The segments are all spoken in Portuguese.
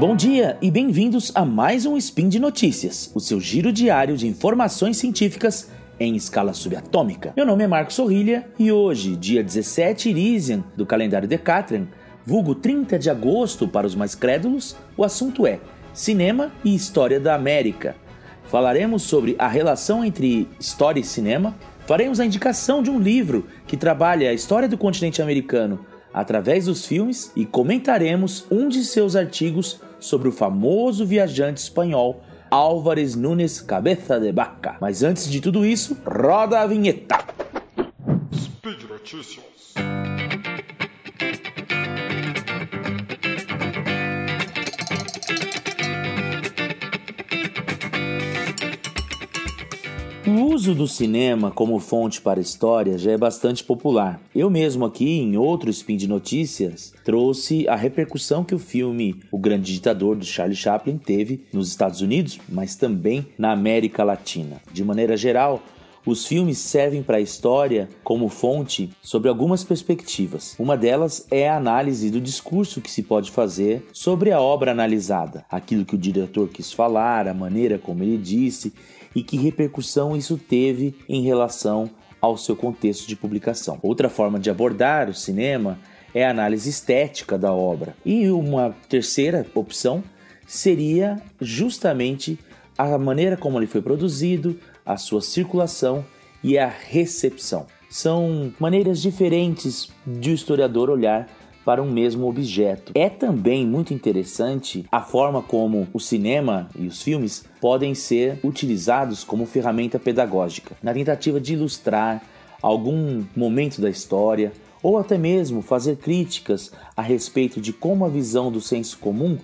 Bom dia e bem-vindos a mais um Spin de Notícias, o seu giro diário de informações científicas em escala subatômica. Meu nome é Marcos Sorrilha e hoje, dia 17 Irisian do calendário Decatrian, vulgo 30 de agosto para os mais crédulos, o assunto é cinema e história da América. Falaremos sobre a relação entre história e cinema, faremos a indicação de um livro que trabalha a história do continente americano através dos filmes e comentaremos um de seus artigos sobre o famoso viajante espanhol Álvares Nunes Cabeça de Vaca. Mas antes de tudo isso, roda a vinheta. Speed Notícias. Uso do cinema como fonte para história já é bastante popular. Eu mesmo aqui, em outro Spin de Notícias, trouxe a repercussão que o filme O Grande Ditador do Charlie Chaplin teve nos Estados Unidos, mas também na América Latina. De maneira geral, os filmes servem para a história como fonte sobre algumas perspectivas. Uma delas é a análise do discurso que se pode fazer sobre a obra analisada, aquilo que o diretor quis falar, a maneira como ele disse e que repercussão isso teve em relação ao seu contexto de publicação. Outra forma de abordar o cinema é a análise estética da obra. E uma terceira opção seria justamente a maneira como ele foi produzido, a sua circulação e a recepção. São maneiras diferentes de o historiador olhar para um mesmo objeto. É também muito interessante a forma como o cinema e os filmes podem ser utilizados como ferramenta pedagógica, na tentativa de ilustrar algum momento da história ou até mesmo fazer críticas a respeito de como a visão do senso comum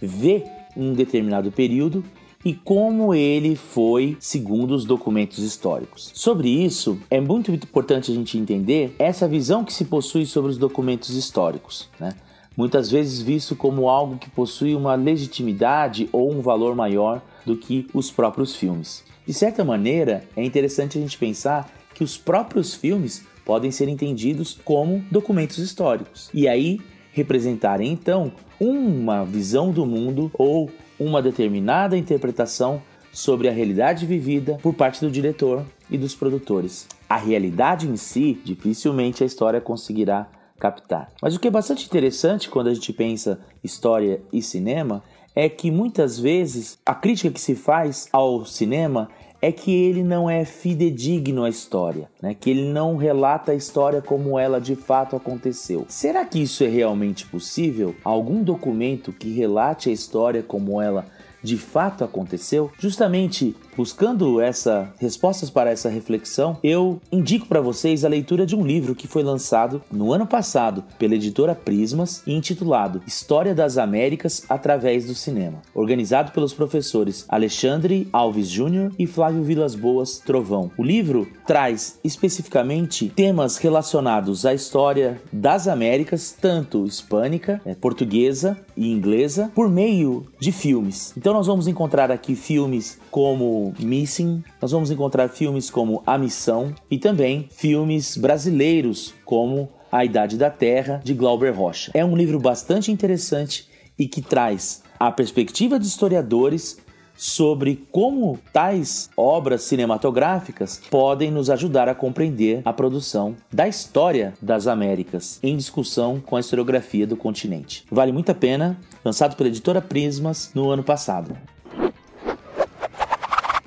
vê um determinado período e como ele foi segundo os documentos históricos. Sobre isso, é muito importante a gente entender essa visão que se possui sobre os documentos históricos, né? muitas vezes visto como algo que possui uma legitimidade ou um valor maior do que os próprios filmes. De certa maneira, é interessante a gente pensar que os próprios filmes podem ser entendidos como documentos históricos e aí representarem então uma visão do mundo ou uma determinada interpretação sobre a realidade vivida por parte do diretor e dos produtores. A realidade em si, dificilmente a história conseguirá captar. Mas o que é bastante interessante quando a gente pensa história e cinema é que muitas vezes a crítica que se faz ao cinema é que ele não é fidedigno à história, né? que ele não relata a história como ela de fato aconteceu. Será que isso é realmente possível? Algum documento que relate a história como ela de fato aconteceu? Justamente buscando essa respostas para essa reflexão, eu indico para vocês a leitura de um livro que foi lançado no ano passado pela editora Prismas e intitulado História das Américas através do cinema, organizado pelos professores Alexandre Alves Júnior e Flávio Vilas Boas Trovão. O livro traz especificamente temas relacionados à história das Américas, tanto hispânica, é, portuguesa e inglesa, por meio de filmes. Então nós vamos encontrar aqui filmes como Missing, nós vamos encontrar filmes como A Missão e também filmes brasileiros como A Idade da Terra, de Glauber Rocha. É um livro bastante interessante e que traz a perspectiva de historiadores sobre como tais obras cinematográficas podem nos ajudar a compreender a produção da história das Américas em discussão com a historiografia do continente. Vale muito a pena, lançado pela editora Prismas no ano passado.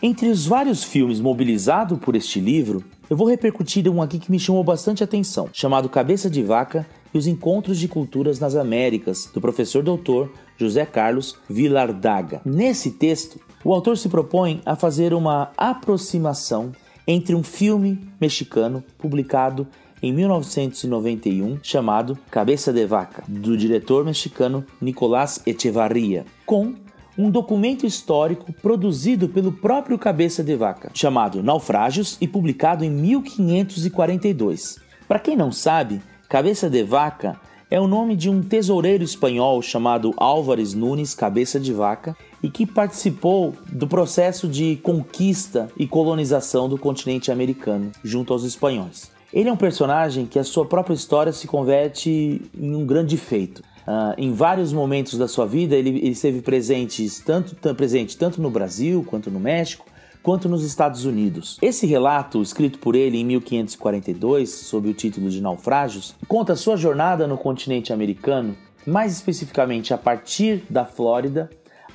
Entre os vários filmes mobilizados por este livro, eu vou repercutir um aqui que me chamou bastante atenção, chamado Cabeça de Vaca e os Encontros de Culturas nas Américas, do professor doutor José Carlos Vilardaga. Nesse texto, o autor se propõe a fazer uma aproximação entre um filme mexicano publicado em 1991 chamado Cabeça de Vaca, do diretor mexicano Nicolás Echevarria, com um documento histórico produzido pelo próprio Cabeça de Vaca, chamado Naufrágios e publicado em 1542. Para quem não sabe, Cabeça de Vaca é o nome de um tesoureiro espanhol chamado Álvares Nunes Cabeça de Vaca e que participou do processo de conquista e colonização do continente americano junto aos espanhóis. Ele é um personagem que a sua própria história se converte em um grande feito. Uh, em vários momentos da sua vida, ele, ele esteve presente tanto, presente tanto no Brasil, quanto no México, quanto nos Estados Unidos. Esse relato, escrito por ele em 1542, sob o título de Naufrágios, conta sua jornada no continente americano, mais especificamente a partir da Flórida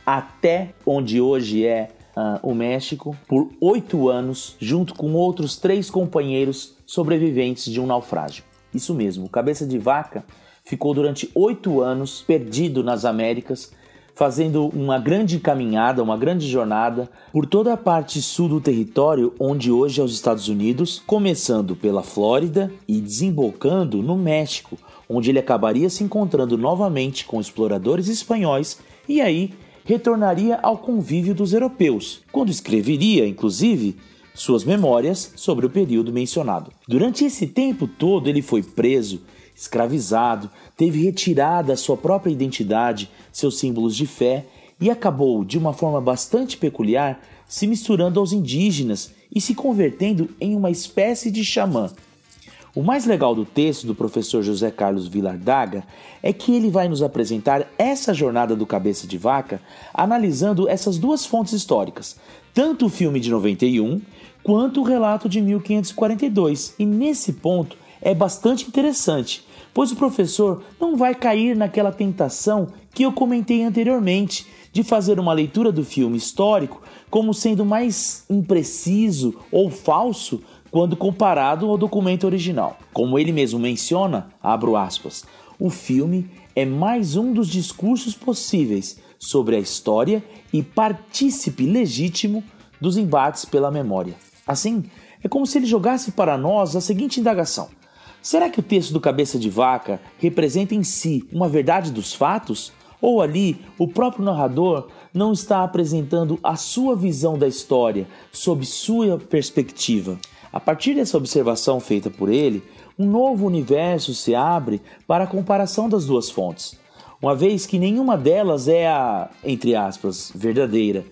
até onde hoje é uh, o México, por oito anos, junto com outros três companheiros sobreviventes de um naufrágio. Isso mesmo, o Cabeça de Vaca ficou durante oito anos perdido nas Américas, fazendo uma grande caminhada, uma grande jornada por toda a parte sul do território, onde hoje é os Estados Unidos, começando pela Flórida e desembocando no México, onde ele acabaria se encontrando novamente com exploradores espanhóis e aí retornaria ao convívio dos europeus, quando escreveria, inclusive, suas memórias sobre o período mencionado. Durante esse tempo todo, ele foi preso, escravizado, teve retirada a sua própria identidade, seus símbolos de fé e acabou, de uma forma bastante peculiar, se misturando aos indígenas e se convertendo em uma espécie de xamã. O mais legal do texto do professor José Carlos Vilardaga é que ele vai nos apresentar essa jornada do cabeça de vaca analisando essas duas fontes históricas, tanto o filme de 91 quanto o relato de 1542. E nesse ponto é bastante interessante, pois o professor não vai cair naquela tentação que eu comentei anteriormente de fazer uma leitura do filme histórico como sendo mais impreciso ou falso quando comparado ao documento original. Como ele mesmo menciona, abro aspas, o filme é mais um dos discursos possíveis sobre a história e partícipe legítimo dos embates pela memória. Assim, é como se ele jogasse para nós a seguinte indagação: será que o texto do Cabeça de Vaca representa em si uma verdade dos fatos? Ou ali o próprio narrador não está apresentando a sua visão da história sob sua perspectiva? A partir dessa observação feita por ele, um novo universo se abre para a comparação das duas fontes, uma vez que nenhuma delas é a, entre aspas, verdadeira.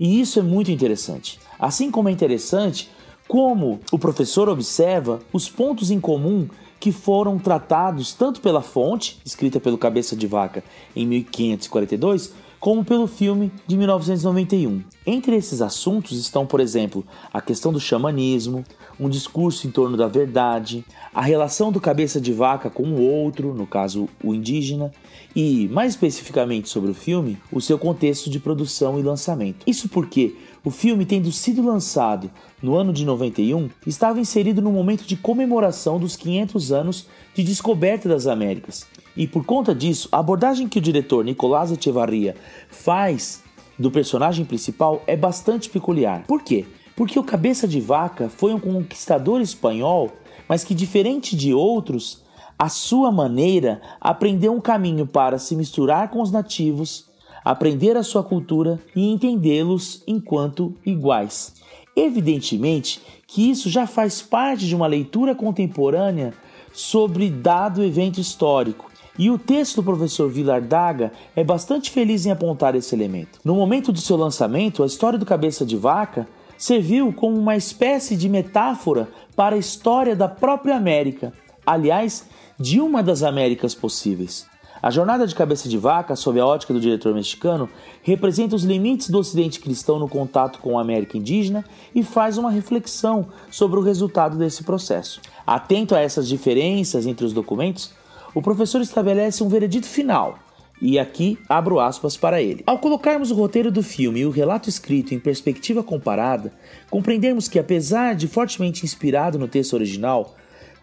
E isso é muito interessante. Assim como é interessante como o professor observa os pontos em comum que foram tratados tanto pela fonte, escrita pelo Cabeça de Vaca em 1542, como pelo filme de 1991. Entre esses assuntos estão, por exemplo, a questão do xamanismo, um discurso em torno da verdade, a relação do cabeça de vaca com o outro, no caso o indígena, e, mais especificamente sobre o filme, o seu contexto de produção e lançamento. Isso porque o filme, tendo sido lançado no ano de 91, estava inserido no momento de comemoração dos 500 anos de descoberta das Américas. E por conta disso, a abordagem que o diretor Nicolás Echevarria faz do personagem principal é bastante peculiar. Por quê? Porque o Cabeça de Vaca foi um conquistador espanhol, mas que, diferente de outros, à sua maneira, aprendeu um caminho para se misturar com os nativos, aprender a sua cultura e entendê-los enquanto iguais. Evidentemente que isso já faz parte de uma leitura contemporânea sobre dado evento histórico. E o texto do professor Vilar Daga é bastante feliz em apontar esse elemento. No momento de seu lançamento, a história do Cabeça de Vaca serviu como uma espécie de metáfora para a história da própria América, aliás, de uma das Américas possíveis. A jornada de cabeça de vaca, sob a ótica do diretor mexicano, representa os limites do ocidente cristão no contato com a América indígena e faz uma reflexão sobre o resultado desse processo. Atento a essas diferenças entre os documentos, o professor estabelece um veredito final, e aqui abro aspas para ele. Ao colocarmos o roteiro do filme e o relato escrito em perspectiva comparada, compreendemos que, apesar de fortemente inspirado no texto original,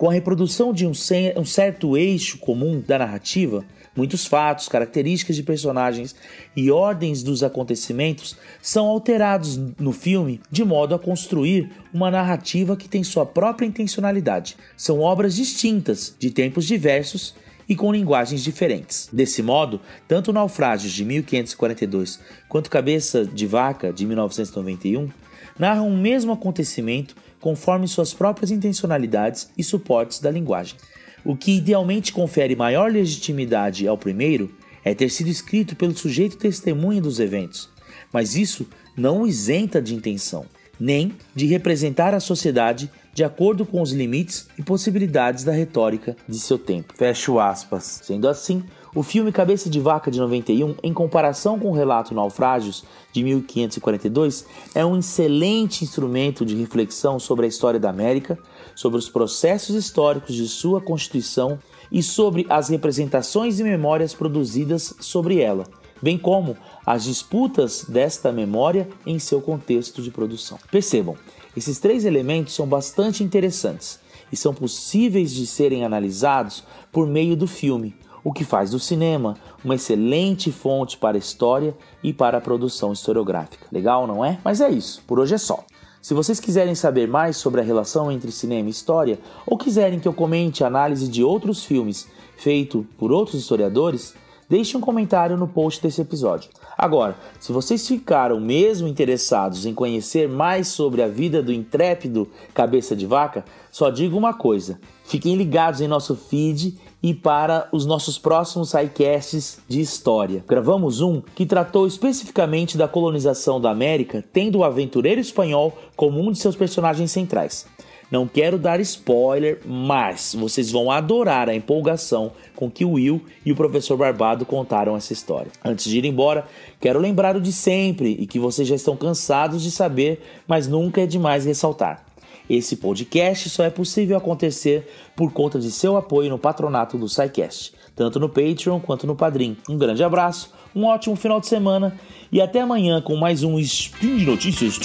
com a reprodução de um, um certo eixo comum da narrativa, muitos fatos, características de personagens e ordens dos acontecimentos são alterados no filme de modo a construir uma narrativa que tem sua própria intencionalidade. São obras distintas, de tempos diversos e com linguagens diferentes. Desse modo, tanto Naufrágios de 1542 quanto Cabeça de Vaca de 1991 narram o mesmo acontecimento conforme suas próprias intencionalidades e suportes da linguagem. O que idealmente confere maior legitimidade ao primeiro é ter sido escrito pelo sujeito testemunha dos eventos, mas isso não o isenta de intenção, nem de representar a sociedade de acordo com os limites e possibilidades da retórica de seu tempo. Fecho aspas. Sendo assim, O filme Cabeça de Vaca de 91, em comparação com o relato Naufrágios de 1542, é um excelente instrumento de reflexão sobre a história da América, sobre os processos históricos de sua constituição e sobre as representações e memórias produzidas sobre ela, bem como as disputas desta memória em seu contexto de produção. Percebam, esses três elementos são bastante interessantes e são possíveis de serem analisados por meio do filme, o que faz do cinema uma excelente fonte para a história e para a produção historiográfica. Legal, não é? Mas é isso, por hoje é só. Se vocês quiserem saber mais sobre a relação entre cinema e história, ou quiserem que eu comente a análise de outros filmes feito por outros historiadores, deixe um comentário no post desse episódio. Agora, se vocês ficaram mesmo interessados em conhecer mais sobre a vida do intrépido Cabeça de Vaca, só digo uma coisa: fiquem ligados em nosso feed e para os nossos próximos highcasts de história. Gravamos um que tratou especificamente da colonização da América, tendo o aventureiro espanhol como um de seus personagens centrais. Não quero dar spoiler, mas vocês vão adorar a empolgação com que o Will e o professor Barbado contaram essa história. Antes de ir embora, quero lembrar o de sempre e que vocês já estão cansados de saber, mas nunca é demais ressaltar. Esse podcast só é possível acontecer por conta de seu apoio no patronato do SciCast, tanto no Patreon quanto no Padrim. Um grande abraço, um ótimo final de semana e até amanhã com mais um Spin de Notícias.